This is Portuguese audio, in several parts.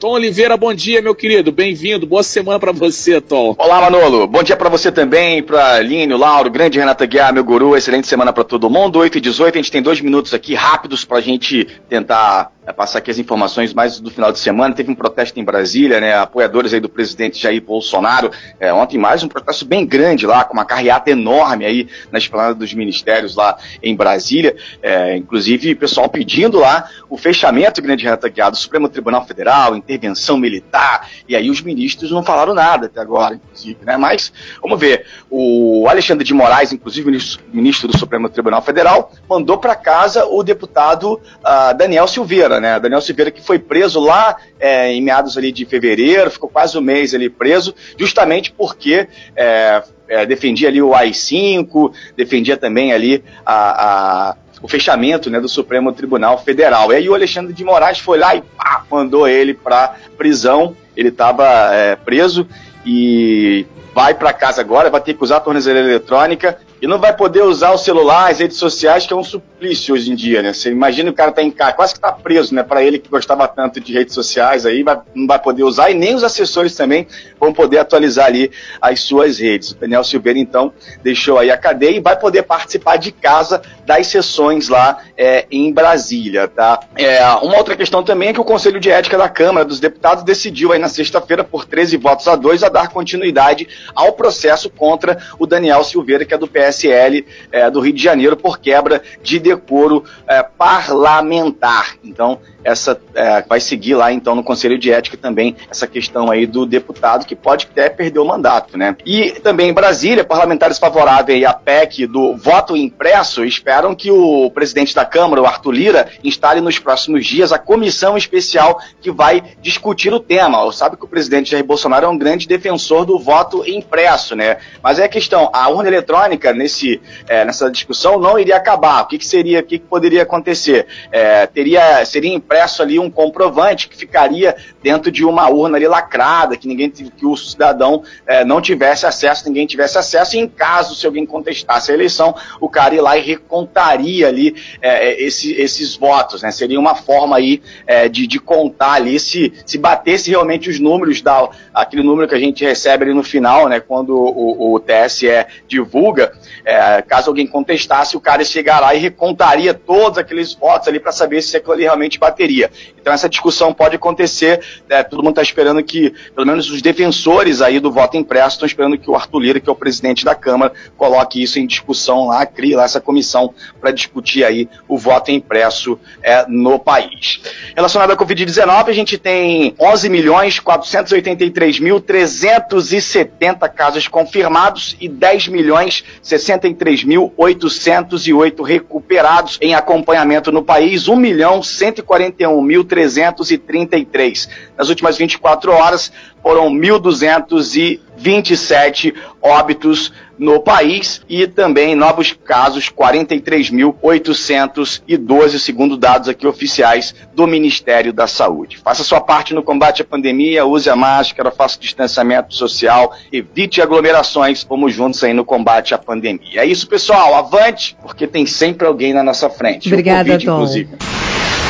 Tom Oliveira, bom dia, meu querido. Bem-vindo. Boa semana para você, Tom. Olá, Manolo. Bom dia para você também, para Línio, Lauro, grande Renata Guiar, meu guru. Excelente semana para todo mundo. 8 e 18, a gente tem dois minutos aqui rápidos para a gente tentar passar aqui as informações mais do final de semana. Teve um protesto em Brasília, né? Apoiadores aí do presidente Jair Bolsonaro. É, ontem mais um protesto bem grande lá, com uma carreata enorme aí na esplanada dos ministérios lá em Brasília. É, inclusive, pessoal pedindo lá o fechamento, grande Guiar, do Supremo Tribunal Federal, intervenção militar. E aí os ministros não falaram nada até agora, inclusive, né? Mas, vamos ver. O Alexandre de Moraes, inclusive ministro, ministro do Supremo Tribunal Federal, mandou para casa o deputado uh, Daniel Silveira né? Daniel Silveira que foi preso lá é, em meados ali de fevereiro, ficou quase um mês ali preso, justamente porque é, é, defendia ali o AI-5, defendia também ali a, a o fechamento né, do Supremo Tribunal Federal. E aí o Alexandre de Moraes foi lá e pá, mandou ele para prisão. Ele estava é, preso e vai para casa agora, vai ter que usar a tornozeleira eletrônica e não vai poder usar o celular, as redes sociais, que é um suplício hoje em dia, né? Você imagina o cara tá em casa, quase que tá preso, né? Para ele que gostava tanto de redes sociais aí, vai, não vai poder usar e nem os assessores também vão poder atualizar ali as suas redes. O Daniel Silveira, então, deixou aí a cadeia e vai poder participar de casa das sessões lá é, em Brasília, tá? É, uma outra questão também é que o Conselho de Ética da Câmara dos Deputados decidiu aí na sexta-feira, por 13 votos a 2, a dar continuidade ao processo contra o Daniel Silveira, que é do PS PSL é, do Rio de Janeiro por quebra de decoro é, parlamentar. Então, essa é, vai seguir lá então no Conselho de Ética também essa questão aí do deputado que pode até perder o mandato, né? E também em Brasília, parlamentares favoráveis à PEC do voto impresso esperam que o presidente da Câmara, o Arthur Lira, instale nos próximos dias a comissão especial que vai discutir o tema. Sabe que o presidente Jair Bolsonaro é um grande defensor do voto impresso, né? Mas é a questão, a urna eletrônica nesse, é, nessa discussão não iria acabar. O que, que seria, o que, que poderia acontecer? É, teria, seria impresso ali um comprovante que ficaria dentro de uma urna ali lacrada, que ninguém que o cidadão é, não tivesse acesso, ninguém tivesse acesso, e em caso, se alguém contestasse a eleição, o cara ia lá e recontaria ali é esse, esses votos, né? Seria uma forma aí é, de, de contar ali se, se batesse realmente os números da aquele número que a gente recebe ali no final, né? Quando o, o TSE divulga, é, caso alguém contestasse, o cara chegar lá e recontaria todos aqueles votos ali para saber se aquilo ali realmente bateria. Então essa discussão pode acontecer, né, todo mundo está esperando que, pelo menos os defensores aí do voto impresso estão esperando que o Arthur Lira, que é o presidente da Câmara, coloque isso em discussão lá, crie lá essa comissão para discutir aí o voto impresso é, no país. Relacionado à Covid-19, a gente tem 11 milhões 483 mil 370 casos confirmados e 10 milhões 63.808 recuperados em acompanhamento no país, 1 milhão 141.333. Nas últimas 24 horas, foram 1.227 óbitos no país e também novos casos 43.812, segundo dados aqui oficiais do Ministério da Saúde. Faça sua parte no combate à pandemia, use a máscara, faça o distanciamento social, evite aglomerações, vamos juntos aí no combate à pandemia. É isso, pessoal, avante, porque tem sempre alguém na nossa frente. Obrigada, COVID, Tom. Inclusive.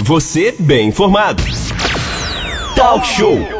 Você bem informado. Talk Show.